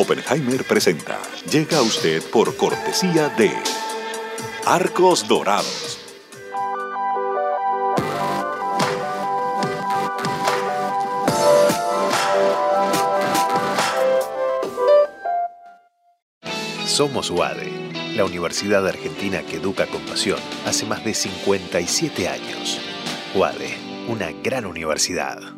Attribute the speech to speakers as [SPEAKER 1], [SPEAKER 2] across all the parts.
[SPEAKER 1] Oppenheimer presenta. Llega a usted por cortesía de Arcos Dorados.
[SPEAKER 2] Somos UADE, la Universidad Argentina que educa con pasión hace más de 57 años. UADE, una gran universidad.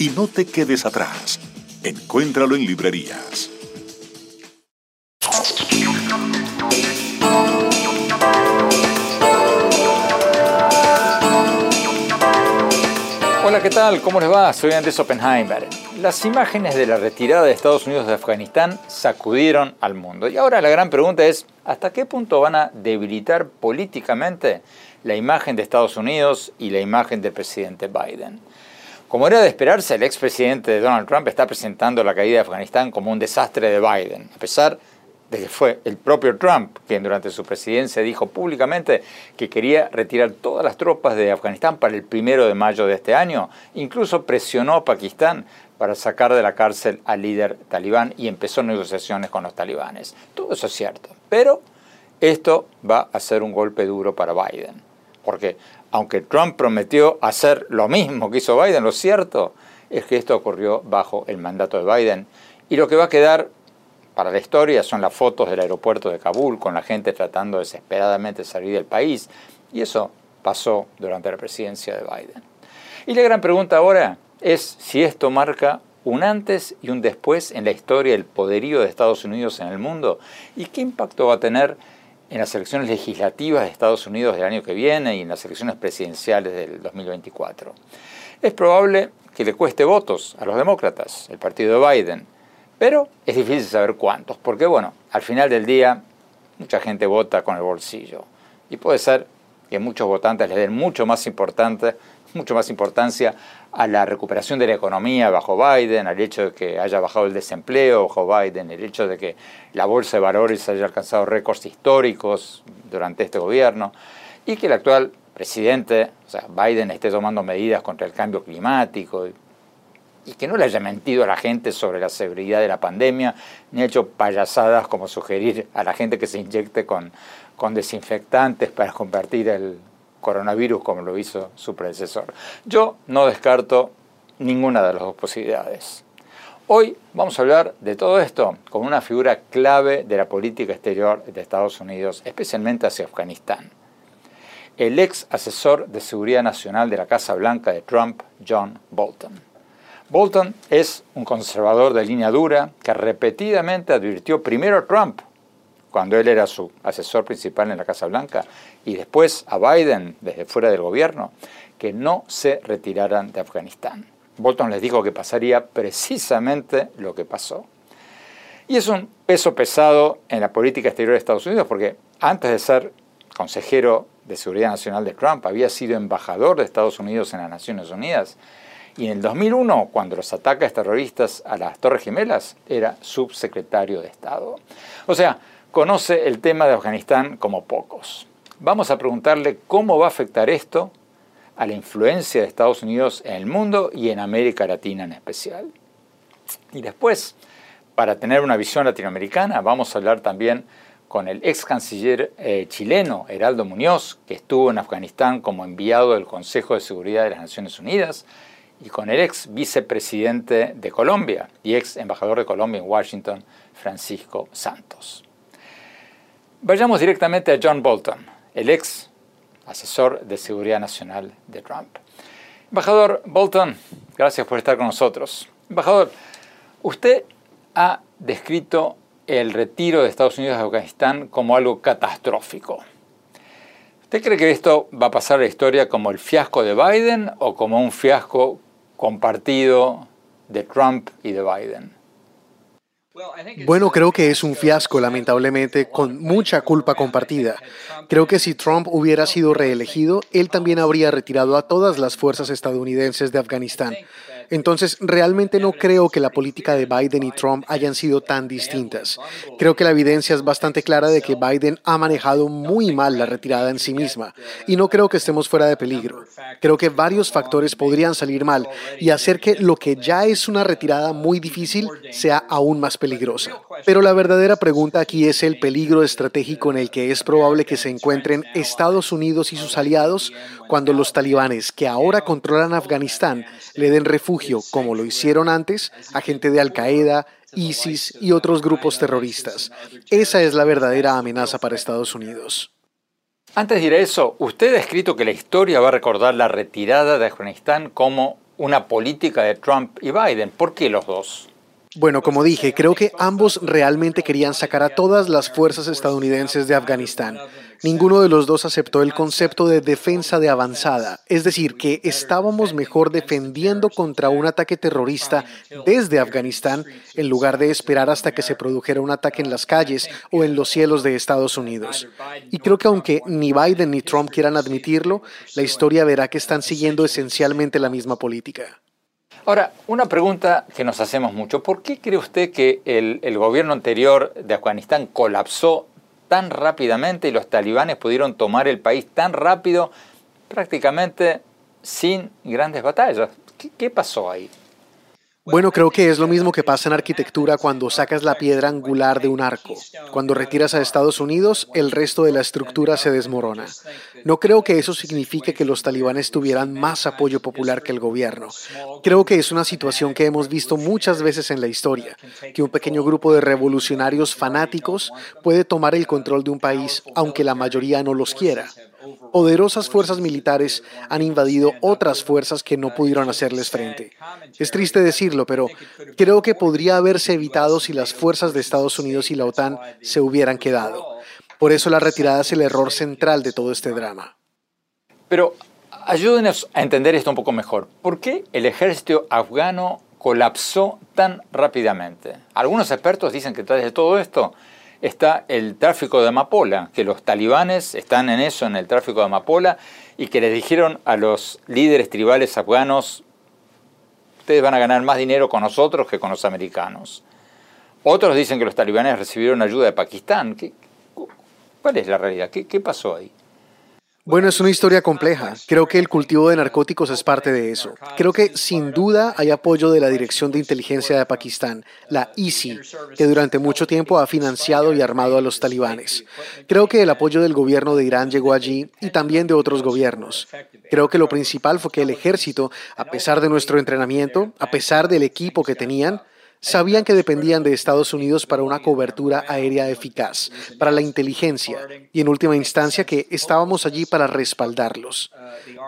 [SPEAKER 1] Y no te quedes atrás. Encuéntralo en librerías.
[SPEAKER 3] Hola, ¿qué tal? ¿Cómo les va? Soy Andrés Oppenheimer. Las imágenes de la retirada de Estados Unidos de Afganistán sacudieron al mundo. Y ahora la gran pregunta es, ¿hasta qué punto van a debilitar políticamente la imagen de Estados Unidos y la imagen del presidente Biden? Como era de esperarse, el expresidente Donald Trump está presentando la caída de Afganistán como un desastre de Biden, a pesar de que fue el propio Trump quien durante su presidencia dijo públicamente que quería retirar todas las tropas de Afganistán para el primero de mayo de este año. Incluso presionó a Pakistán para sacar de la cárcel al líder talibán y empezó negociaciones con los talibanes. Todo eso es cierto. Pero esto va a ser un golpe duro para Biden. Porque aunque Trump prometió hacer lo mismo que hizo Biden, lo cierto es que esto ocurrió bajo el mandato de Biden. Y lo que va a quedar para la historia son las fotos del aeropuerto de Kabul con la gente tratando desesperadamente de salir del país. Y eso pasó durante la presidencia de Biden. Y la gran pregunta ahora es si esto marca un antes y un después en la historia del poderío de Estados Unidos en el mundo y qué impacto va a tener en las elecciones legislativas de Estados Unidos del año que viene y en las elecciones presidenciales del 2024. Es probable que le cueste votos a los demócratas, el partido de Biden, pero es difícil saber cuántos, porque bueno, al final del día mucha gente vota con el bolsillo. Y puede ser que muchos votantes le den mucho más, importante, mucho más importancia a la recuperación de la economía bajo Biden, al hecho de que haya bajado el desempleo bajo Biden, el hecho de que la bolsa de valores haya alcanzado récords históricos durante este gobierno y que el actual presidente, o sea, Biden, esté tomando medidas contra el cambio climático y que no le haya mentido a la gente sobre la severidad de la pandemia, ni ha hecho payasadas como sugerir a la gente que se inyecte con, con desinfectantes para convertir el coronavirus como lo hizo su predecesor. Yo no descarto ninguna de las dos posibilidades. Hoy vamos a hablar de todo esto con una figura clave de la política exterior de Estados Unidos, especialmente hacia Afganistán. El ex asesor de seguridad nacional de la Casa Blanca de Trump, John Bolton. Bolton es un conservador de línea dura que repetidamente advirtió primero a Trump, cuando él era su asesor principal en la Casa Blanca, y después a Biden desde fuera del gobierno, que no se retiraran de Afganistán. Bolton les dijo que pasaría precisamente lo que pasó. Y es un peso pesado en la política exterior de Estados Unidos porque antes de ser consejero de Seguridad Nacional de Trump había sido embajador de Estados Unidos en las Naciones Unidas y en el 2001, cuando los ataques terroristas a las Torres Gemelas, era subsecretario de Estado. O sea, conoce el tema de Afganistán como pocos. Vamos a preguntarle cómo va a afectar esto a la influencia de Estados Unidos en el mundo y en América Latina en especial. Y después, para tener una visión latinoamericana, vamos a hablar también con el ex canciller eh, chileno Heraldo Muñoz, que estuvo en Afganistán como enviado del Consejo de Seguridad de las Naciones Unidas, y con el ex vicepresidente de Colombia y ex embajador de Colombia en Washington, Francisco Santos. Vayamos directamente a John Bolton, el ex asesor de seguridad nacional de Trump. Embajador Bolton, gracias por estar con nosotros. Embajador, usted ha descrito el retiro de Estados Unidos de Afganistán como algo catastrófico. ¿Usted cree que esto va a pasar a la historia como el fiasco de Biden o como un fiasco compartido de Trump y de Biden?
[SPEAKER 4] Bueno, creo que es un fiasco, lamentablemente, con mucha culpa compartida. Creo que si Trump hubiera sido reelegido, él también habría retirado a todas las fuerzas estadounidenses de Afganistán. Entonces, realmente no creo que la política de Biden y Trump hayan sido tan distintas. Creo que la evidencia es bastante clara de que Biden ha manejado muy mal la retirada en sí misma y no creo que estemos fuera de peligro. Creo que varios factores podrían salir mal y hacer que lo que ya es una retirada muy difícil sea aún más peligrosa. Pero la verdadera pregunta aquí es el peligro estratégico en el que es probable que se encuentren Estados Unidos y sus aliados cuando los talibanes que ahora controlan Afganistán le den refugio, como lo hicieron antes, a gente de Al-Qaeda, ISIS y otros grupos terroristas. Esa es la verdadera amenaza para Estados Unidos.
[SPEAKER 3] Antes de ir a eso, usted ha escrito que la historia va a recordar la retirada de Afganistán como una política de Trump y Biden. ¿Por qué los dos?
[SPEAKER 4] Bueno, como dije, creo que ambos realmente querían sacar a todas las fuerzas estadounidenses de Afganistán. Ninguno de los dos aceptó el concepto de defensa de avanzada, es decir, que estábamos mejor defendiendo contra un ataque terrorista desde Afganistán en lugar de esperar hasta que se produjera un ataque en las calles o en los cielos de Estados Unidos. Y creo que aunque ni Biden ni Trump quieran admitirlo, la historia verá que están siguiendo esencialmente la misma política.
[SPEAKER 3] Ahora, una pregunta que nos hacemos mucho. ¿Por qué cree usted que el, gobierno anterior de Afganistán colapsó tan rápidamente y los talibanes pudieron tomar el país tan rápido, prácticamente sin grandes batallas? qué pasó ahí?
[SPEAKER 4] Bueno, creo que es lo mismo que pasa en arquitectura cuando sacas la piedra angular de un arco. Cuando retiras a Estados Unidos, el resto de la estructura se desmorona. No creo que eso signifique que los talibanes tuvieran más apoyo popular que el gobierno. Creo que es una situación que hemos visto muchas veces en la historia, que un pequeño grupo de revolucionarios fanáticos puede tomar el control de un país aunque la mayoría no los quiera poderosas fuerzas militares han invadido otras fuerzas que no pudieron hacerles frente. Es triste decirlo, pero creo que podría haberse evitado si las fuerzas de Estados Unidos y la OTAN se hubieran quedado. Por eso la retirada es el error central de todo este drama.
[SPEAKER 3] Pero ayúdenos a entender esto un poco mejor. ¿Por qué el ejército afgano colapsó tan rápidamente? Algunos expertos dicen que detrás de todo esto está el tráfico de amapola, que los talibanes están en eso, en el tráfico de amapola, y que les dijeron a los líderes tribales afganos, ustedes van a ganar más dinero con nosotros que con los americanos. Otros dicen que los talibanes recibieron ayuda de Pakistán. ¿Cuál es la realidad? qué pasó ahí?
[SPEAKER 4] Bueno, es una historia compleja. Creo que el cultivo de narcóticos es parte de eso. Creo que sin duda hay apoyo de la Dirección de Inteligencia de Pakistán, la ISI, que durante mucho tiempo ha financiado y armado a los talibanes. Creo que el apoyo del gobierno de Irán llegó allí y también de otros gobiernos. Creo que lo principal fue que el ejército, a pesar de nuestro entrenamiento, a pesar del equipo que tenían, Sabían que dependían de Estados Unidos para una cobertura aérea eficaz, para la inteligencia y en última instancia que estábamos allí para respaldarlos.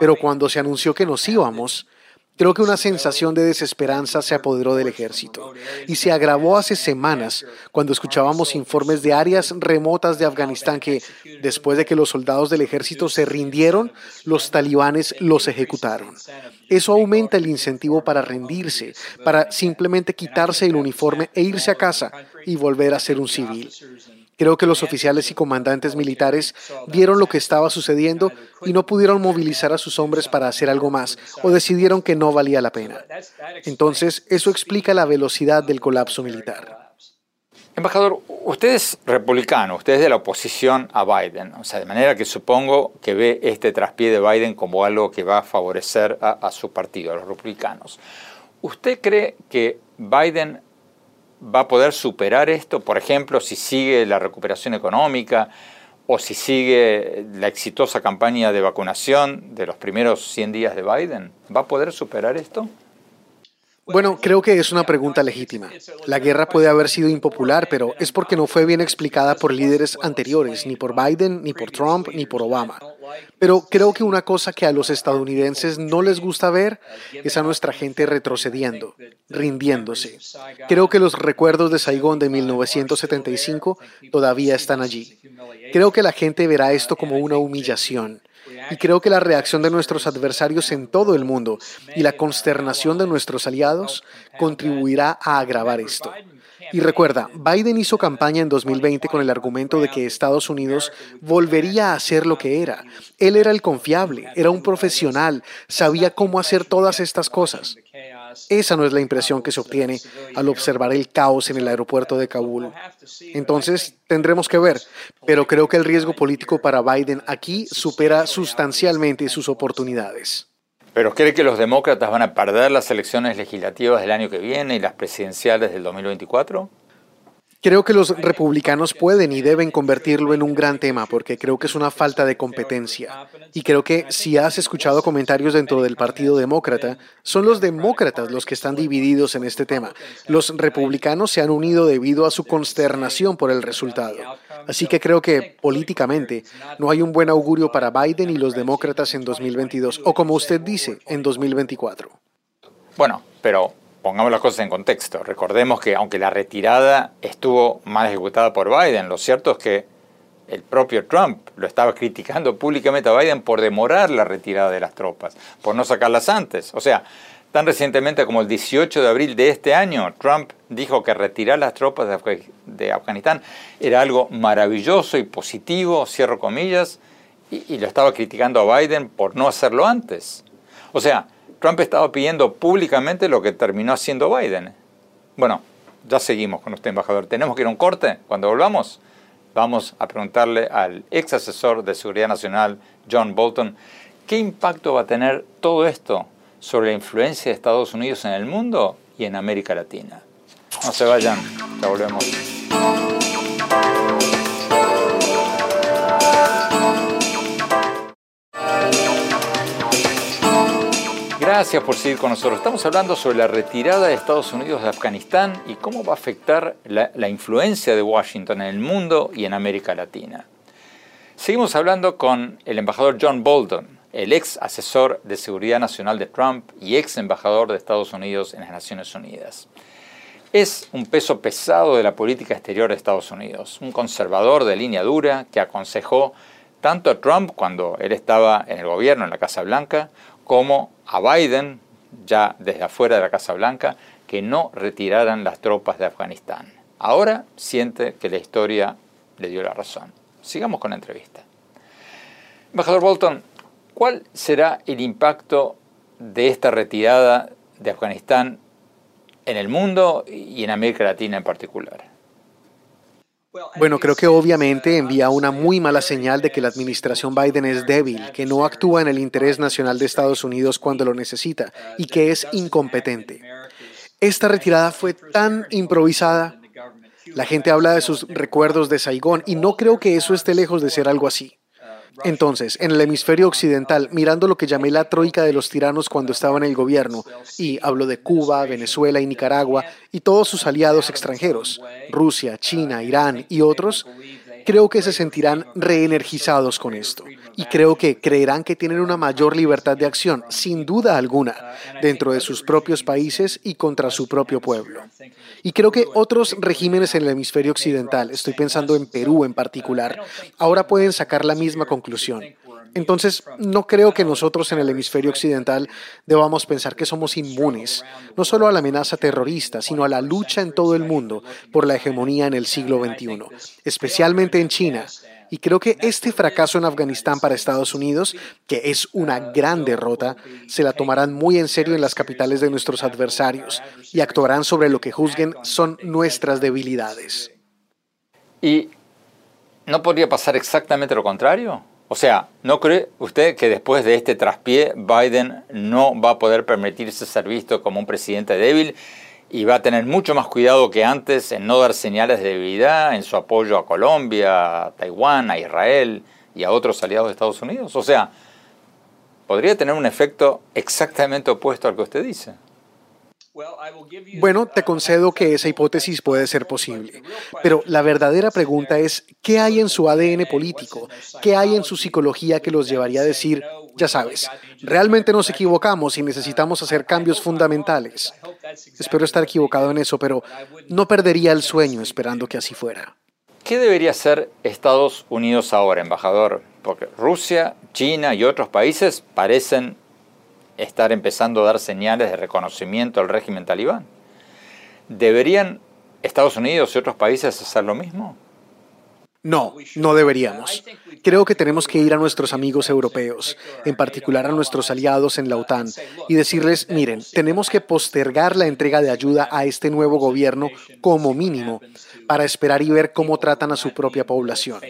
[SPEAKER 4] Pero cuando se anunció que nos íbamos, Creo que una sensación de desesperanza se apoderó del ejército y se agravó hace semanas cuando escuchábamos informes de áreas remotas de Afganistán que, después de que los soldados del ejército se rindieron, los talibanes los ejecutaron. Eso aumenta el incentivo para rendirse, para simplemente quitarse el uniforme e irse a casa y volver a ser un civil. Creo que los oficiales y comandantes militares vieron lo que estaba sucediendo y no pudieron movilizar a sus hombres para hacer algo más o decidieron que no valía la pena. Entonces, eso explica la velocidad del colapso militar.
[SPEAKER 3] Embajador, usted es republicano, usted es de la oposición a Biden, o sea, de manera que supongo que ve este traspié de Biden como algo que va a favorecer a, a su partido, a los republicanos. ¿Usted cree que Biden va a poder superar esto, por ejemplo, si sigue la recuperación económica, o si sigue la exitosa campaña de vacunación de los primeros 100 días de Biden, ¿va a poder superar esto?
[SPEAKER 4] Bueno, creo que es una pregunta legítima. La guerra puede haber sido impopular, pero es porque no fue bien explicada por líderes anteriores, ni por Biden, ni por Trump, ni por Obama. Pero creo que una cosa que a los estadounidenses no les gusta ver es a nuestra gente retrocediendo, rindiéndose. Creo que los recuerdos de Saigón de 1975 todavía están allí. Creo que la gente verá esto como una humillación y creo que la reacción de nuestros adversarios en todo el mundo y la consternación de nuestros aliados contribuirá a agravar esto. Y recuerda, Biden hizo campaña en 2020 con el argumento de que Estados Unidos volvería a ser lo que era. Él era el confiable, era un profesional, sabía cómo hacer todas estas cosas. Esa no es la impresión que se obtiene al observar el caos en el aeropuerto de Kabul. Entonces, tendremos que ver, pero creo que el riesgo político para Biden aquí supera sustancialmente sus oportunidades.
[SPEAKER 3] ¿Pero cree que los demócratas van a perder las elecciones legislativas del año que viene y las presidenciales del 2024?
[SPEAKER 4] Creo que los republicanos pueden y deben convertirlo en un gran tema porque creo que es una falta de competencia. Y creo que si has escuchado comentarios dentro del Partido Demócrata, son los demócratas los que están divididos en este tema. Los republicanos se han unido debido a su consternación por el resultado. Así que creo que políticamente no hay un buen augurio para Biden y los demócratas en 2022, o como usted dice, en 2024.
[SPEAKER 3] Bueno, pero pongamos las cosas en contexto. Recordemos que aunque la retirada estuvo mal ejecutada por Biden, lo cierto es que el propio Trump lo estaba criticando públicamente a Biden por demorar la retirada de las tropas, por no sacarlas antes. O sea, tan recientemente como el 18 de abril de este año, Trump dijo que retirar las tropas de, Afganistán era algo maravilloso y positivo, cierro comillas, y, y lo estaba criticando a Biden por no hacerlo antes. O sea, Trump estaba pidiendo públicamente lo que terminó haciendo Biden. Bueno, ya seguimos con usted, embajador. ¿Tenemos que ir a un corte? Cuando volvamos, vamos a preguntarle al ex asesor de Seguridad Nacional, John Bolton, ¿qué impacto va a tener todo esto sobre la influencia de Estados Unidos en el mundo y en América Latina? No se vayan, ya volvemos. Gracias por seguir con nosotros. Estamos hablando sobre la retirada de Estados Unidos de Afganistán y cómo va a afectar la, influencia de Washington en el mundo y en América Latina. Seguimos hablando con el embajador John Bolton, el ex asesor de seguridad nacional de Trump y ex embajador de Estados Unidos en las Naciones Unidas. Es un peso pesado de la política exterior de Estados Unidos, un conservador de línea dura que aconsejó tanto a Trump cuando él estaba en el gobierno, en la Casa Blanca, como a Biden, ya desde afuera de la Casa Blanca, que no retiraran las tropas de Afganistán. Ahora siente que la historia le dio la razón. Sigamos con la entrevista. Embajador Bolton, ¿cuál será el impacto de esta retirada de Afganistán en el mundo y en América Latina en particular?
[SPEAKER 4] Bueno, creo que obviamente envía una muy mala señal de que la administración Biden es débil, que no actúa en el interés nacional de Estados Unidos cuando lo necesita y que es incompetente. Esta retirada fue tan improvisada. La gente habla de sus recuerdos de Saigón y no creo que eso esté lejos de ser algo así. Entonces, en el hemisferio occidental, mirando lo que llamé la troika de los tiranos cuando estaba en el gobierno, y hablo de Cuba, Venezuela y Nicaragua, y todos sus aliados extranjeros, Rusia, China, Irán y otros, creo que se sentirán reenergizados con esto y creo que creerán que tienen una mayor libertad de acción, sin duda alguna, dentro de sus propios países y contra su propio pueblo. Y creo que otros regímenes en el hemisferio occidental, estoy pensando en Perú en particular, ahora pueden sacar la misma conclusión. Entonces, no creo que nosotros en el hemisferio occidental debamos pensar que somos inmunes, no solo a la amenaza terrorista, sino a la lucha en todo el mundo por la hegemonía en el siglo XXI, especialmente en China. Y creo que este fracaso en Afganistán para Estados Unidos, que es una gran derrota, se la tomarán muy en serio en las capitales de nuestros adversarios y actuarán sobre lo que juzguen son nuestras debilidades.
[SPEAKER 3] ¿Y no podría pasar exactamente lo contrario? O sea, ¿no cree usted que después de este traspié Biden no va a poder permitirse ser visto como un presidente débil y va a tener mucho más cuidado que antes en no dar señales de debilidad en su apoyo a Colombia, a Taiwán, a Israel y a otros aliados de Estados Unidos. O sea, podría tener un efecto exactamente opuesto al que usted dice.
[SPEAKER 4] Bueno, te concedo que esa hipótesis puede ser posible, pero la verdadera pregunta es, ¿qué hay en su ADN político? ¿Qué hay en su psicología que los llevaría a decir, ya sabes, realmente nos equivocamos y necesitamos hacer cambios fundamentales? Espero estar equivocado en eso, pero no perdería el sueño esperando que así fuera.
[SPEAKER 3] ¿Qué debería hacer Estados Unidos ahora, embajador? Porque Rusia, China y otros países parecen estar empezando a dar señales de reconocimiento al régimen talibán. ¿Deberían Estados Unidos y otros países hacer lo mismo?
[SPEAKER 4] No, no deberíamos. Creo que tenemos que ir a nuestros amigos europeos, en particular a nuestros aliados en la OTAN, y decirles, miren, tenemos que postergar la entrega de ayuda a este nuevo gobierno como mínimo para esperar y ver cómo tratan a su propia población.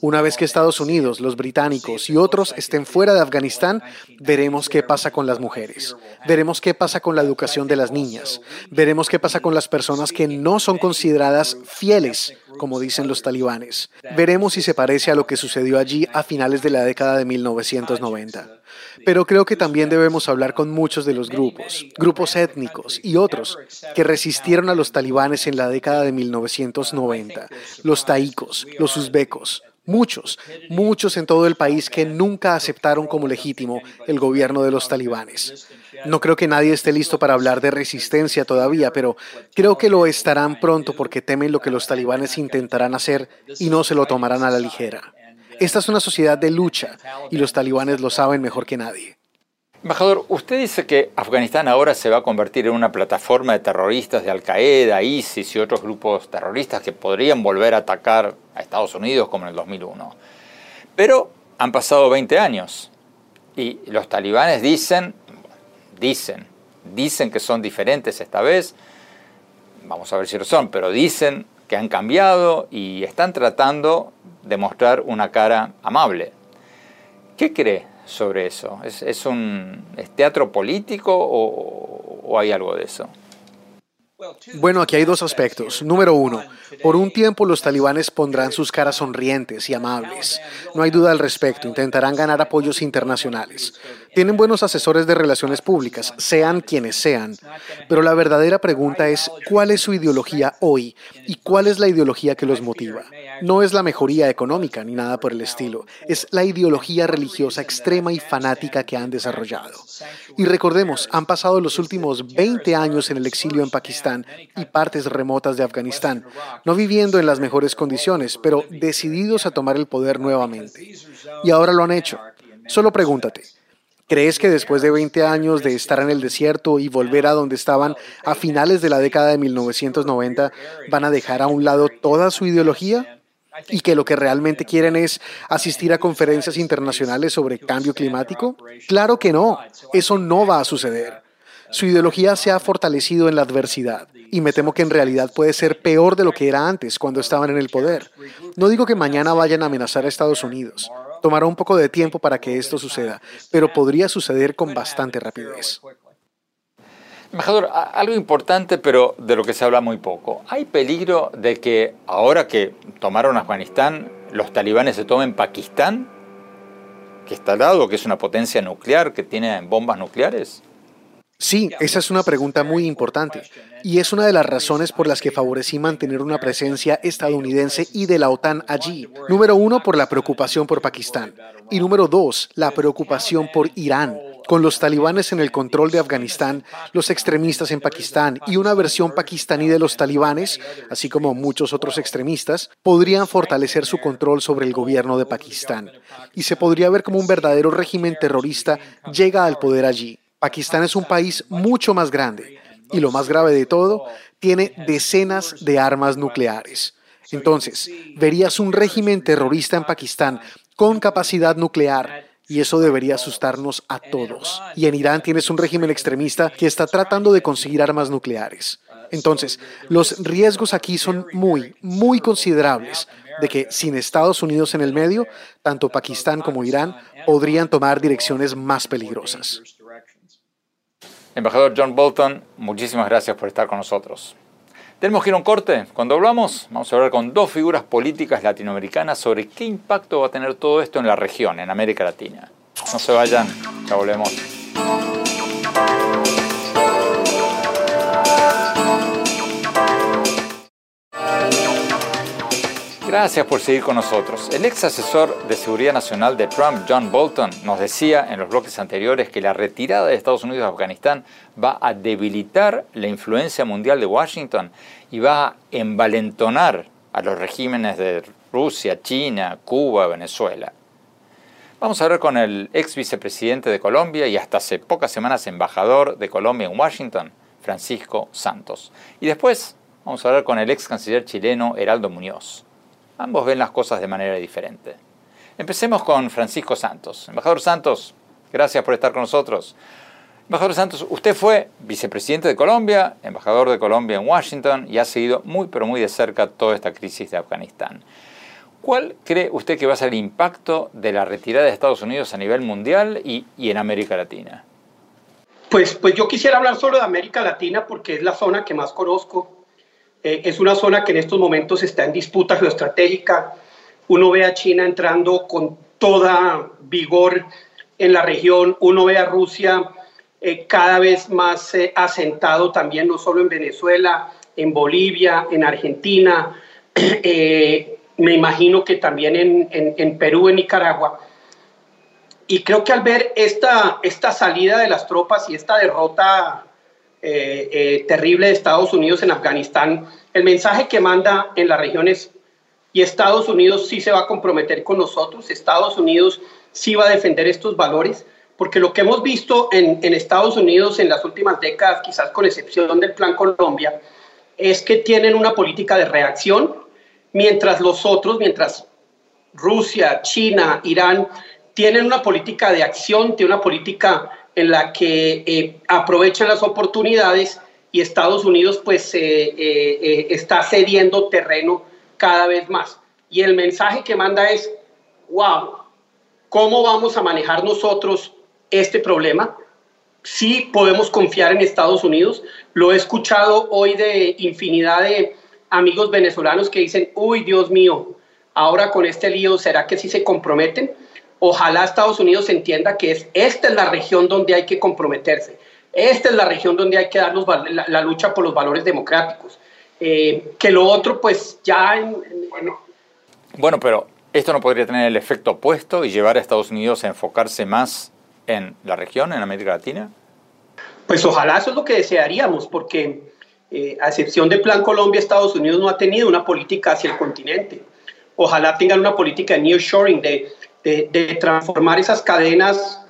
[SPEAKER 4] Una vez que Estados Unidos, los británicos y otros estén fuera de Afganistán, veremos qué pasa con las mujeres, veremos qué pasa con la educación de las niñas, veremos qué pasa con las personas que no son consideradas fieles, como dicen los talibanes. Veremos si se parece a lo que sucedió allí a finales de la década de 1990. Pero creo que también debemos hablar con muchos de los grupos, grupos étnicos y otros que resistieron a los talibanes en la década de 1990, los taicos, los uzbecos, muchos, muchos en todo el país que nunca aceptaron como legítimo el gobierno de los talibanes. No creo que nadie esté listo para hablar de resistencia todavía, pero creo que lo estarán pronto porque temen lo que los talibanes intentarán hacer y no se lo tomarán a la ligera. Esta es una sociedad de lucha y los talibanes lo saben mejor que nadie.
[SPEAKER 3] Embajador, usted dice que Afganistán ahora se va a convertir en una plataforma de terroristas de Al-Qaeda, ISIS y otros grupos terroristas que podrían volver a atacar a Estados Unidos como en el 2001. Pero han pasado 20 años y los talibanes dicen, dicen, dicen que son diferentes esta vez, vamos a ver si lo son, pero dicen que han cambiado y están tratando de mostrar una cara amable. ¿Qué cree sobre eso? ¿Es, un teatro político o hay algo de eso?
[SPEAKER 4] Bueno, aquí hay dos aspectos. Número uno, por un tiempo los talibanes pondrán sus caras sonrientes y amables. No hay duda al respecto, intentarán ganar apoyos internacionales. Tienen buenos asesores de relaciones públicas, sean quienes sean. Pero la verdadera pregunta es, ¿cuál es su ideología hoy y cuál es la ideología que los motiva? No es la mejoría económica ni nada por el estilo, es la ideología religiosa extrema y fanática que han desarrollado. Y recordemos, han pasado los últimos 20 años en el exilio en Pakistán y partes remotas de Afganistán, no viviendo en las mejores condiciones, pero decididos a tomar el poder nuevamente. Y ahora lo han hecho. Solo pregúntate, ¿Crees que después de 20 años de estar en el desierto y volver a donde estaban a finales de la década de 1990 van a dejar a un lado toda su ideología? ¿Y que lo que realmente quieren es asistir a conferencias internacionales sobre cambio climático? Claro que no, eso no va a suceder. Su ideología se ha fortalecido en la adversidad y me temo que en realidad puede ser peor de lo que era antes cuando estaban en el poder. No digo que mañana vayan a amenazar a Estados Unidos, Tomará un poco de tiempo para que esto suceda, pero podría suceder con bastante rapidez.
[SPEAKER 3] Embajador, algo importante, pero de lo que se habla muy poco. ¿Hay peligro de que ahora que tomaron Afganistán, los talibanes se tomen Pakistán, que está al lado, que es una potencia nuclear, que tiene bombas nucleares?
[SPEAKER 4] Sí, esa es una pregunta muy importante y es una de las razones por las que favorecí mantener una presencia estadounidense y de la OTAN allí. Número uno, por la preocupación por Pakistán y número dos, la preocupación por Irán. Con los talibanes en el control de Afganistán, los extremistas en Pakistán y una versión pakistaní de los talibanes, así como muchos otros extremistas, podrían fortalecer su control sobre el gobierno de Pakistán. Y se podría ver como un verdadero régimen terrorista llega al poder allí. Pakistán es un país mucho más grande y lo más grave de todo, tiene decenas de armas nucleares. Entonces, verías un régimen terrorista en Pakistán con capacidad nuclear y eso debería asustarnos a todos. Y en Irán tienes un régimen extremista que está tratando de conseguir armas nucleares. Entonces, los riesgos aquí son muy, muy considerables de que sin Estados Unidos en el medio, tanto Pakistán como Irán podrían tomar direcciones más peligrosas.
[SPEAKER 3] Embajador John Bolton, muchísimas gracias por estar con nosotros. Tenemos que ir a un corte. Cuando hablamos, vamos a hablar con dos figuras políticas latinoamericanas sobre qué impacto va a tener todo esto en la región, en América Latina. No se vayan, ya volvemos. Gracias por seguir con nosotros. El ex asesor de Seguridad Nacional de Trump, John Bolton, nos decía en los bloques anteriores que la retirada de Estados Unidos de Afganistán va a debilitar la influencia mundial de Washington y va a envalentonar a los regímenes de Rusia, China, Cuba, Venezuela. Vamos a ver con el ex vicepresidente de Colombia y hasta hace pocas semanas embajador de Colombia en Washington, Francisco Santos. Y después vamos a ver con el ex canciller chileno Heraldo Muñoz. Ambos ven las cosas de manera diferente. Empecemos con Francisco Santos. Embajador Santos, gracias por estar con nosotros. Embajador Santos, usted fue vicepresidente de Colombia, embajador de Colombia en Washington y ha seguido muy pero muy de cerca toda esta crisis de Afganistán. ¿Cuál cree usted que va a ser el impacto de la retirada de Estados Unidos a nivel mundial y, en América Latina?
[SPEAKER 5] Pues, pues yo quisiera hablar solo de América Latina porque es la zona que más conozco eh, es una zona que en estos momentos está en disputa geoestratégica. Uno ve a China entrando con toda vigor en la región. Uno ve a Rusia eh, cada vez más eh, asentado también, no solo en Venezuela, en Bolivia, en Argentina. me imagino que también en, en, Perú, en Nicaragua. Y creo que al ver esta, esta salida de las tropas y esta derrota eh, eh, terrible de Estados Unidos en Afganistán, el mensaje que manda en las regiones y Estados Unidos sí se va a comprometer con nosotros, Estados Unidos sí va a defender estos valores, porque lo que hemos visto en, en Estados Unidos en las últimas décadas, quizás con excepción del Plan Colombia, es que tienen una política de reacción, mientras los otros, mientras Rusia, China, Irán, tienen una política de acción, tienen una política en la que eh, aprovechan las oportunidades y Estados Unidos pues eh, eh, está cediendo terreno cada vez más. Y el mensaje que manda es, wow, ¿cómo vamos a manejar nosotros este problema? Sí podemos confiar en Estados Unidos. Lo he escuchado hoy de infinidad de amigos venezolanos que dicen, uy, Dios mío, ahora con este lío, ¿será que sí se comprometen? Ojalá Estados Unidos entienda que es, esta es la región donde hay que comprometerse. Esta es la región donde hay que dar la, lucha por los valores democráticos. Eh, que lo otro, pues ya...
[SPEAKER 3] Bueno, pero esto no podría tener el efecto opuesto y llevar a Estados Unidos a enfocarse más en la región, en América Latina.
[SPEAKER 5] Pues ojalá eso es lo que desearíamos, porque eh, a excepción del Plan Colombia, Estados Unidos no ha tenido una política hacia el continente. Ojalá tengan una política de nearshoring, de de, transformar esas cadenas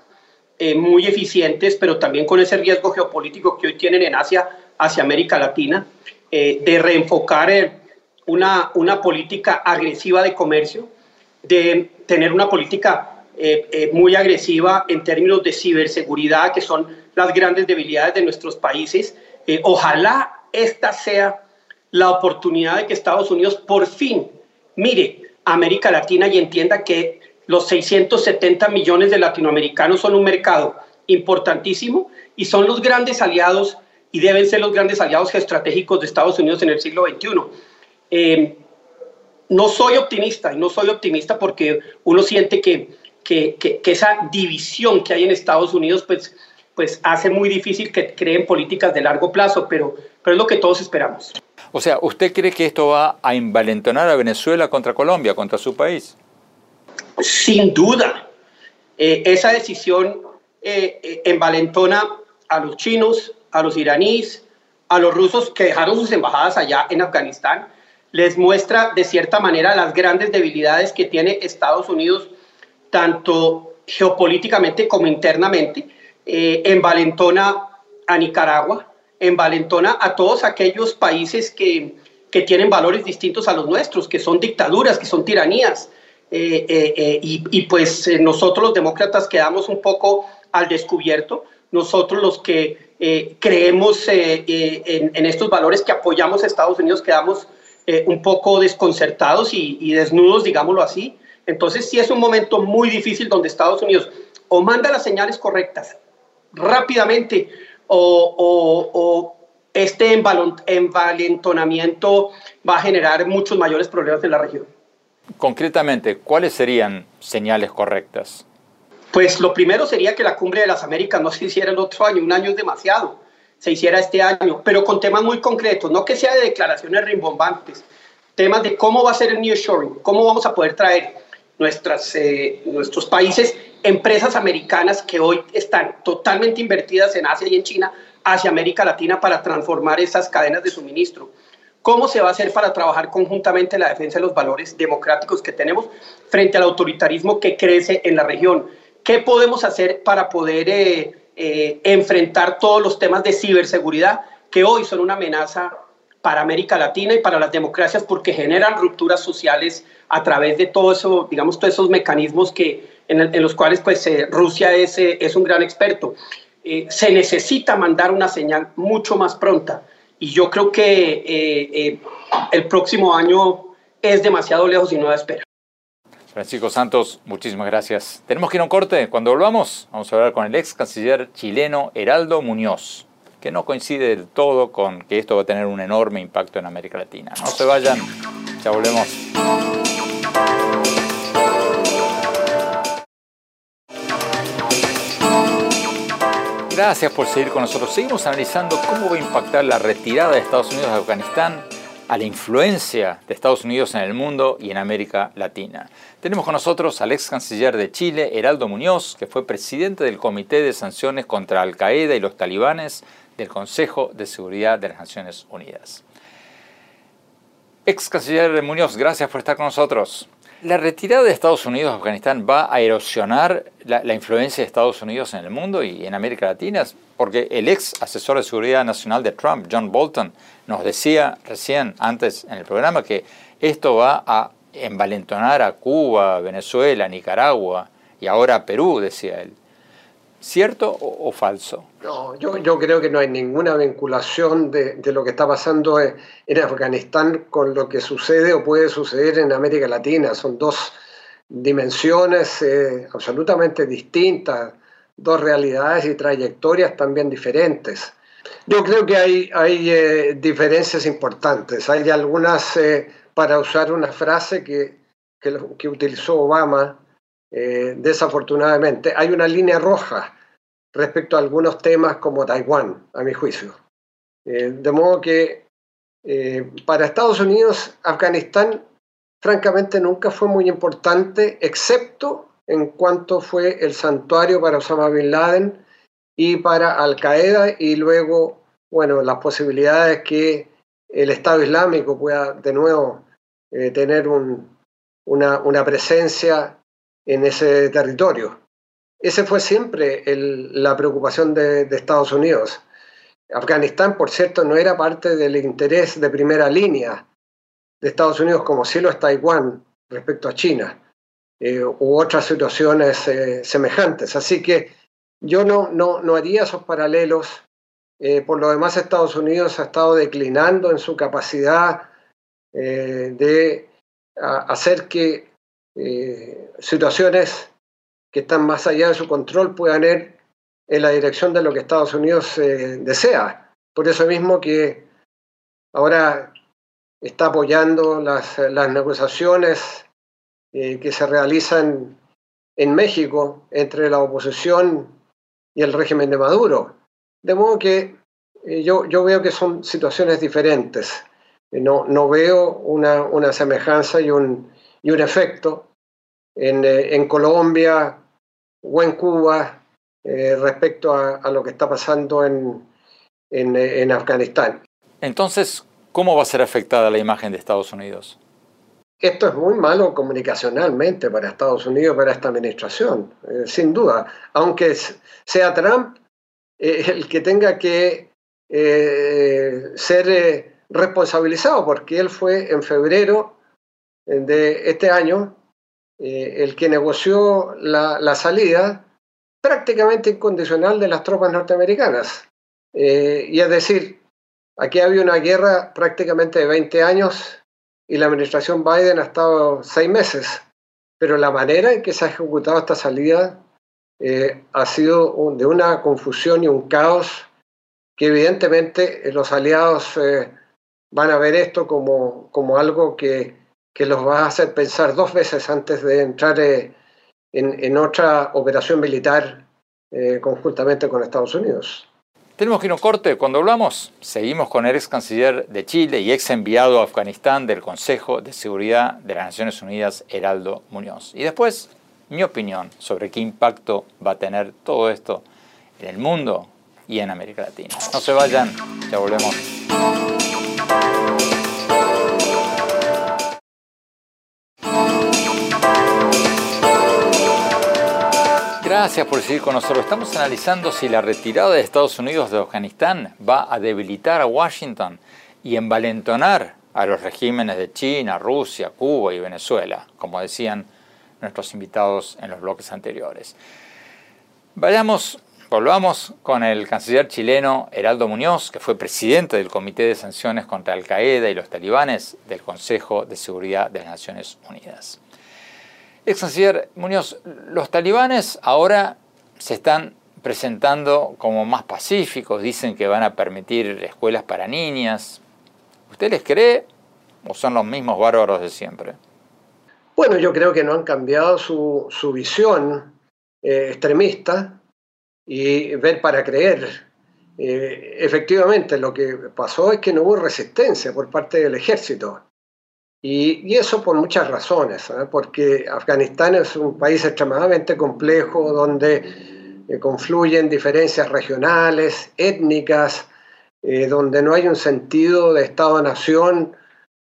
[SPEAKER 5] eh, muy eficientes, pero también con ese riesgo geopolítico que hoy tienen en Asia hacia América Latina, eh, de reenfocar eh, una, una política agresiva de comercio, de tener una política muy agresiva en términos de ciberseguridad, que son las grandes debilidades de nuestros países. ojalá esta sea la oportunidad de que Estados Unidos por fin mire a América Latina y entienda que los 670 millones de latinoamericanos son un mercado importantísimo y son los grandes aliados y deben ser los grandes aliados estratégicos de Estados Unidos en el siglo XXI. Eh, no soy optimista y no soy optimista porque uno siente que, que, que, esa división que hay en Estados Unidos pues, pues hace muy difícil que creen políticas de largo plazo, pero, pero es lo que todos esperamos.
[SPEAKER 3] O sea, ¿usted cree que esto va a envalentonar a Venezuela contra Colombia, contra su país?
[SPEAKER 5] Sin duda, eh, esa decisión eh, eh, envalentona a los chinos, a los iraníes, a los rusos que dejaron sus embajadas allá en Afganistán, les muestra de cierta manera las grandes debilidades que tiene Estados Unidos, tanto geopolíticamente como internamente, envalentona a Nicaragua, envalentona a todos aquellos países que, que tienen valores distintos a los nuestros, que son dictaduras, que son tiranías, eh, eh, eh, y, pues nosotros los demócratas quedamos un poco al descubierto, nosotros los que creemos en, estos valores que apoyamos a Estados Unidos quedamos un poco desconcertados y, desnudos, digámoslo así. Entonces sí es un momento muy difícil donde Estados Unidos o manda las señales correctas rápidamente o, este envalentonamiento va a generar muchos mayores problemas en la región.
[SPEAKER 3] Concretamente, ¿cuáles serían señales correctas?
[SPEAKER 5] Pues lo primero sería que la cumbre de las Américas no se hiciera el otro año, un año es demasiado, se hiciera este año, pero con temas muy concretos, no que sea de declaraciones rimbombantes, temas de cómo va a ser el nearshoring, cómo vamos a poder traer nuestras, eh, nuestros países, empresas americanas que hoy están totalmente invertidas en Asia y en China, hacia América Latina para transformar esas cadenas de suministro. ¿Cómo se va a hacer para trabajar conjuntamente la defensa de los valores democráticos que tenemos frente al autoritarismo que crece en la región? ¿Qué podemos hacer para poder eh, eh, enfrentar todos los temas de ciberseguridad que hoy son una amenaza para América Latina y para las democracias porque generan rupturas sociales a través de todo eso, digamos, todos esos mecanismos que, en, los cuales pues, eh, Rusia es, es un gran experto. Se necesita mandar una señal mucho más pronta. Y yo creo que eh, eh, el próximo año es demasiado lejos y no da espera.
[SPEAKER 3] Francisco Santos, muchísimas gracias. Tenemos que ir a un corte. Cuando volvamos, vamos a hablar con el ex canciller chileno Heraldo Muñoz, que no coincide del todo con que esto va a tener un enorme impacto en América Latina. No se vayan, ya volvemos. Gracias por seguir con nosotros. Seguimos analizando cómo va a impactar la retirada de Estados Unidos de Afganistán a la influencia de Estados Unidos en el mundo y en América Latina. Tenemos con nosotros al ex canciller de Chile, Heraldo Muñoz, que fue presidente del Comité de Sanciones contra Al Qaeda y los talibanes del Consejo de Seguridad de las Naciones Unidas. Ex canciller Muñoz, gracias por estar con nosotros. ¿La retirada de Estados Unidos de Afganistán va a erosionar la, influencia de Estados Unidos en el mundo y en América Latina? Porque el ex asesor de seguridad nacional de Trump, John Bolton, nos decía recién antes en el programa que esto va a envalentonar a Cuba, Venezuela, Nicaragua y ahora a Perú, decía él. ¿Cierto o, falso?
[SPEAKER 6] No, yo, yo, creo que no hay ninguna vinculación de, lo que está pasando en Afganistán con lo que sucede o puede suceder en América Latina. Son dos dimensiones eh, absolutamente distintas, dos realidades y trayectorias también diferentes. Yo creo que hay, hay eh, diferencias importantes. Hay algunas, eh, para usar una frase que, que, que utilizó Obama, desafortunadamente, hay una línea roja respecto a algunos temas como Taiwán, a mi juicio. Eh, de modo que eh, para Estados Unidos, Afganistán francamente nunca fue muy importante, excepto en cuanto fue el santuario para Osama Bin Laden y para Al Qaeda y luego, bueno, las posibilidades que el Estado Islámico pueda de nuevo eh, tener una, una presencia en ese territorio. Esa fue siempre la preocupación de, Estados Unidos. Afganistán, por cierto, no era parte del interés de primera línea de Estados Unidos como si lo es Taiwán respecto a China eh, u otras situaciones eh, semejantes. Así que yo no, no, no haría esos paralelos. Eh, por lo demás, Estados Unidos ha estado declinando en su capacidad de hacer que situaciones que están más allá de su control puedan ir en la dirección de lo que Estados Unidos eh, desea. Por eso mismo que ahora está apoyando las, negociaciones eh, que se realizan en México entre la oposición y el régimen de Maduro. De modo que eh, yo, yo veo que son situaciones diferentes. No, no veo una, una semejanza y un, y un efecto. En, en Colombia o en Cuba eh, respecto a, lo que está pasando en, en, Afganistán.
[SPEAKER 3] Entonces, ¿cómo va a ser afectada la imagen de Estados Unidos?
[SPEAKER 6] Esto es muy malo comunicacionalmente para Estados Unidos, para esta administración, eh, sin duda. Aunque sea Trump eh, el que tenga que ser responsabilizado, porque él fue en febrero de este año eh, el que negoció la, salida prácticamente incondicional de las tropas norteamericanas. Eh, y es decir, aquí había una guerra prácticamente de 20 años y la administración Biden ha estado seis meses, pero la manera en que se ha ejecutado esta salida eh, ha sido de una confusión y un caos que evidentemente los aliados van a ver esto como, como algo que, que, los va a hacer pensar dos veces antes de entrar en, en, otra operación militar conjuntamente con Estados Unidos.
[SPEAKER 3] Tenemos que ir a un corte. Cuando hablamos, seguimos con el ex canciller de Chile y ex enviado a Afganistán del Consejo de Seguridad de las Naciones Unidas, Heraldo Muñoz. Y después, mi opinión sobre qué impacto va a tener todo esto en el mundo y en América Latina. No se vayan, ya volvemos. Gracias por seguir con nosotros. Estamos analizando si la retirada de Estados Unidos de Afganistán va a debilitar a Washington y envalentonar a los regímenes de China, Rusia, Cuba y Venezuela, como decían nuestros invitados en los bloques anteriores. Vayamos, volvamos con el canciller chileno Heraldo Muñoz, que fue presidente del Comité de Sanciones contra Al Qaeda y los talibanes del Consejo de Seguridad de las Naciones Unidas. Ex canciller Muñoz, los talibanes ahora se están presentando como más pacíficos, dicen que van a permitir escuelas para niñas. ¿Usted les cree o son los mismos bárbaros de siempre?
[SPEAKER 6] Bueno, yo creo que no han cambiado su, visión eh, extremista y ver para creer. Eh, efectivamente, lo que pasó es que no hubo resistencia por parte del ejército. Y, eso por muchas razones, ¿eh? porque Afganistán es un país extremadamente complejo donde eh, confluyen diferencias regionales, étnicas, eh, donde no hay un sentido de Estado-nación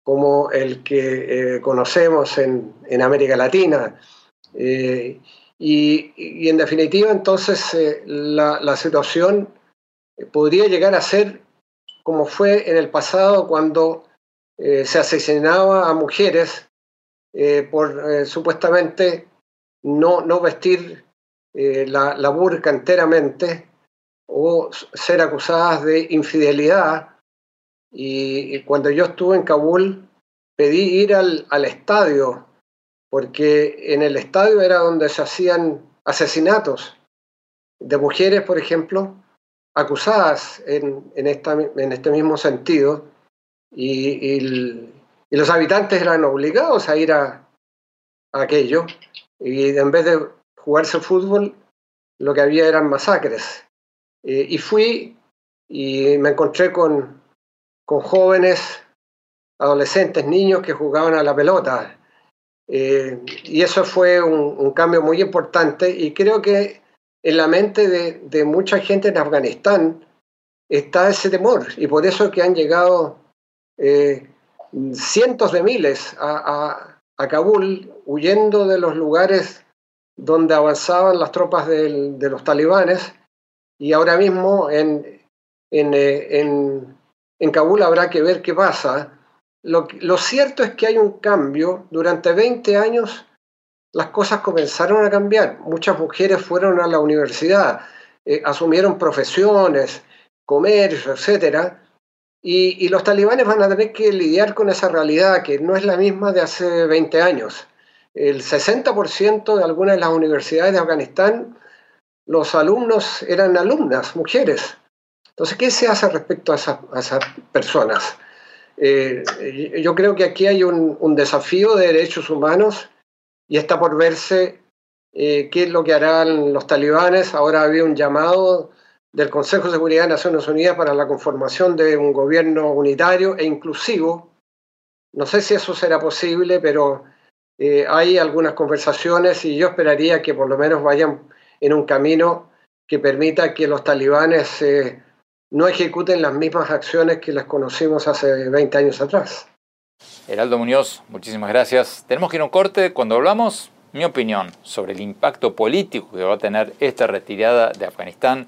[SPEAKER 6] como el que conocemos en, América Latina. Y, en definitiva, entonces, la situación podría llegar a ser como fue en el pasado cuando eh, se asesinaba a mujeres eh, por eh, supuestamente no, no vestir la, la, burka enteramente o ser acusadas de infidelidad. Y, cuando yo estuve en Kabul, pedí ir al, al, estadio, porque en el estadio era donde se hacían asesinatos de mujeres, por ejemplo, acusadas en, en, esta, en este mismo sentido y, los habitantes eran obligados a ir a, aquello y en vez de jugarse fútbol lo que había eran masacres. y fui y me encontré con, con jóvenes, adolescentes, niños que jugaban a la pelota. Eh, y eso fue un, cambio muy importante y creo que en la mente de, de, mucha gente en Afganistán está ese temor y por eso que han llegado eh, cientos de miles a, Kabul, huyendo de los lugares donde avanzaban las tropas de los talibanes, y ahora mismo en, eh, en, en, Kabul habrá que ver qué pasa. Lo, lo, cierto es que hay un cambio. Durante 20 años las cosas comenzaron a cambiar. Muchas mujeres fueron a la universidad, eh, asumieron profesiones, comercio, etcétera, y, los talibanes van a tener que lidiar con esa realidad que no es la misma de hace 20 años. El 60% de algunas de las universidades de Afganistán, los alumnos eran alumnas, mujeres. Entonces, ¿qué se hace respecto a, esas personas? Eh, yo creo que aquí hay un, desafío de derechos humanos y está por verse eh, qué es lo que harán los talibanes. Ahora había un llamado del Consejo de Seguridad de Naciones Unidas para la conformación de un gobierno unitario e inclusivo. No sé si eso será posible, pero eh, hay algunas conversaciones y yo esperaría que por lo menos vayan en un camino que permita que los talibanes eh, no ejecuten las mismas acciones que las conocimos hace 20 años atrás.
[SPEAKER 3] Heraldo Muñoz, muchísimas gracias. Tenemos que ir a un corte. Cuando hablamos, mi opinión sobre el impacto político que va a tener esta retirada de Afganistán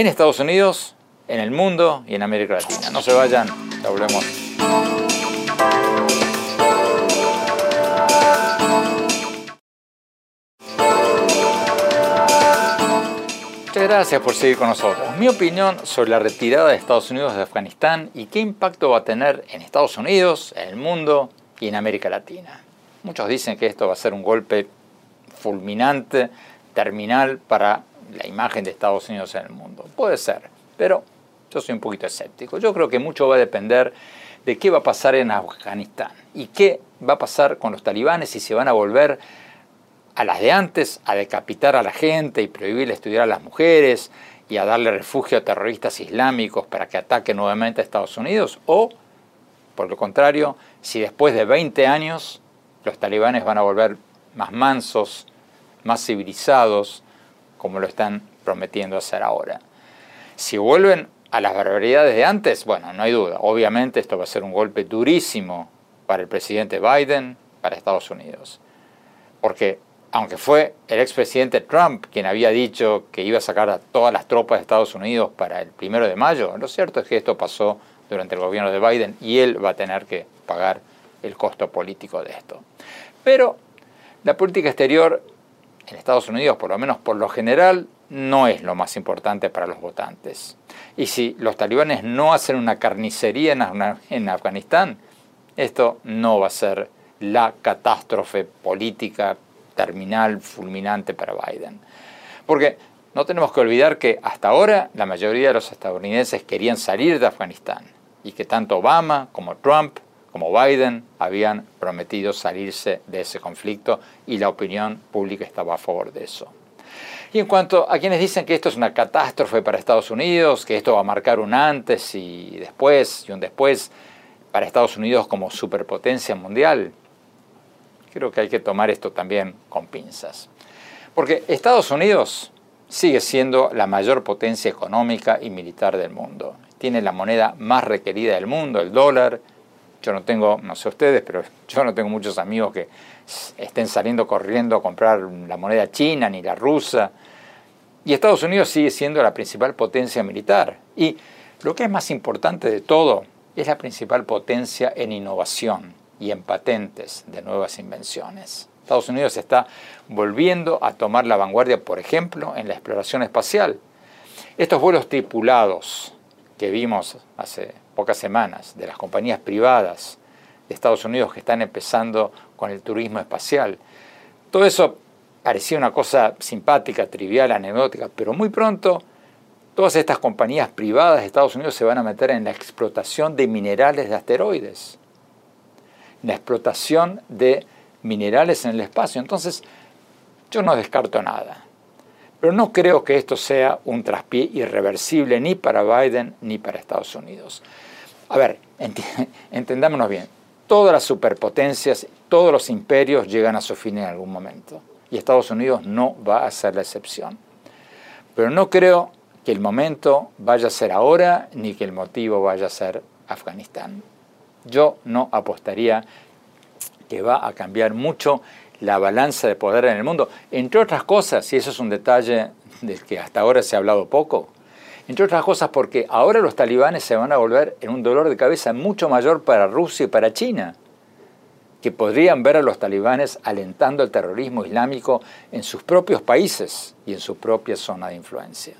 [SPEAKER 3] en Estados Unidos, en el mundo y en América Latina. No se vayan, ya volvemos. Muchas gracias por seguir con nosotros. Mi opinión sobre la retirada de Estados Unidos de Afganistán y qué impacto va a tener en Estados Unidos, en el mundo y en América Latina. Muchos dicen que esto va a ser un golpe fulminante, terminal para la imagen de Estados Unidos en el mundo. Puede ser, pero Yo soy un poquito escéptico. Yo creo que mucho va a depender de qué va a pasar en Afganistán y qué va a pasar con los talibanes si van a volver a las de antes, a decapitar a la gente y prohibirle estudiar a las mujeres y a darle refugio a terroristas islámicos para que ataquen nuevamente a Estados Unidos, o, por lo contrario, si después de 20 años los talibanes van a volver más mansos, más civilizados, como lo están prometiendo hacer ahora. Si vuelven a las barbaridades de antes, bueno, no hay duda. Obviamente esto va a ser un golpe durísimo para el presidente Biden, para Estados Unidos. Porque aunque fue el expresidente Trump quien había dicho que iba a sacar a todas las tropas de Estados Unidos para el primero de mayo, lo cierto es que esto pasó durante el gobierno de Biden y él va a tener que pagar el costo político de esto. Pero la política exterior en Estados Unidos, por lo menos por lo general, no es lo más importante para los votantes. Y si los talibanes no hacen una carnicería en, Afganistán, esto no va a ser la catástrofe política terminal, fulminante para Biden. Porque no tenemos que olvidar que hasta ahora la mayoría de los estadounidenses querían salir de Afganistán y que tanto Obama como Trump como Biden habían prometido salirse de ese conflicto y la opinión pública estaba a favor de eso. Y en cuanto a quienes dicen que esto es una catástrofe para Estados Unidos, que esto va a marcar un antes y después y un después para Estados Unidos como superpotencia mundial, creo que hay que tomar esto también con pinzas. Porque Estados Unidos sigue siendo la mayor potencia económica y militar del mundo. Tiene la moneda más requerida del mundo, el dólar. Yo no tengo, no sé ustedes, pero yo no tengo muchos amigos que estén saliendo corriendo a comprar la moneda china ni la rusa. Y Estados Unidos sigue siendo la principal potencia militar. Y lo que es más importante de todo, es la principal potencia en innovación y en patentes de nuevas invenciones. Estados Unidos está volviendo a tomar la vanguardia, por ejemplo, en la exploración espacial. Estos vuelos tripulados que vimos hace pocas semanas de las compañías privadas de Estados Unidos que están empezando con el turismo espacial. Todo eso parecía una cosa simpática, trivial, anecdótica, pero muy pronto todas estas compañías privadas de Estados Unidos se van a meter en la explotación de minerales de asteroides, la explotación de minerales en el espacio. Entonces, yo no descarto nada. Pero no creo que esto sea un traspié irreversible ni para Biden ni para Estados Unidos. A ver, entendámonos bien todas las superpotencias, todos los imperios llegan a su fin en algún momento. Y Estados Unidos no va a ser la excepción. Pero no creo que el momento vaya a ser ahora ni que el motivo vaya a ser Afganistán. Yo no apostaría que va a cambiar mucho la balanza de poder en el mundo. Entre otras cosas, y eso es un detalle del que hasta ahora se ha hablado poco, entre otras cosas porque ahora los talibanes se van a volver en un dolor de cabeza mucho mayor para Rusia y para China, que podrían ver a los talibanes alentando el terrorismo islámico en sus propios países y en su propia zona de influencia.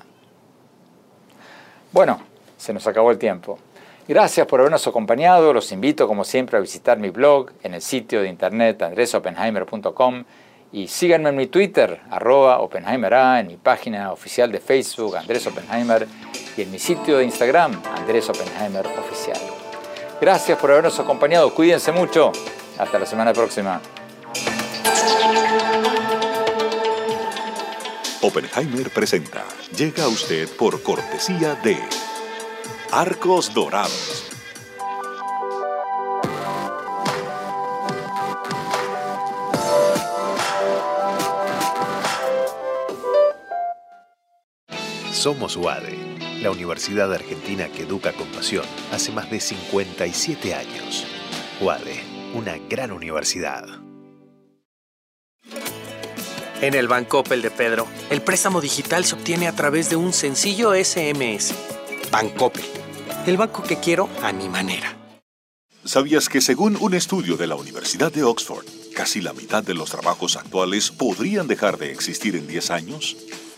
[SPEAKER 3] Bueno, se nos acabó el tiempo. Gracias por habernos acompañado. Los invito, como siempre, a visitar mi blog en el sitio de internet andresopenheimer.com y síganme en mi Twitter, arroba OppenheimerA, en mi página oficial de Facebook, Andrés Oppenheimer, y en mi sitio de Instagram, Andrés Oppenheimer Oficial. Gracias por habernos acompañado, cuídense mucho, hasta la semana próxima.
[SPEAKER 1] Oppenheimer presenta, llega a usted por cortesía de Arcos Dorados
[SPEAKER 2] Somos UADE, la Universidad Argentina que educa con pasión hace más de 57 años. UADE, una gran universidad.
[SPEAKER 7] En el Banco Opel de Pedro, el préstamo digital se obtiene a través de un sencillo SMS. Bancopel, el banco que quiero a mi manera.
[SPEAKER 1] ¿Sabías que según un estudio de la Universidad de Oxford, casi la mitad de los trabajos actuales podrían dejar de existir en 10 años?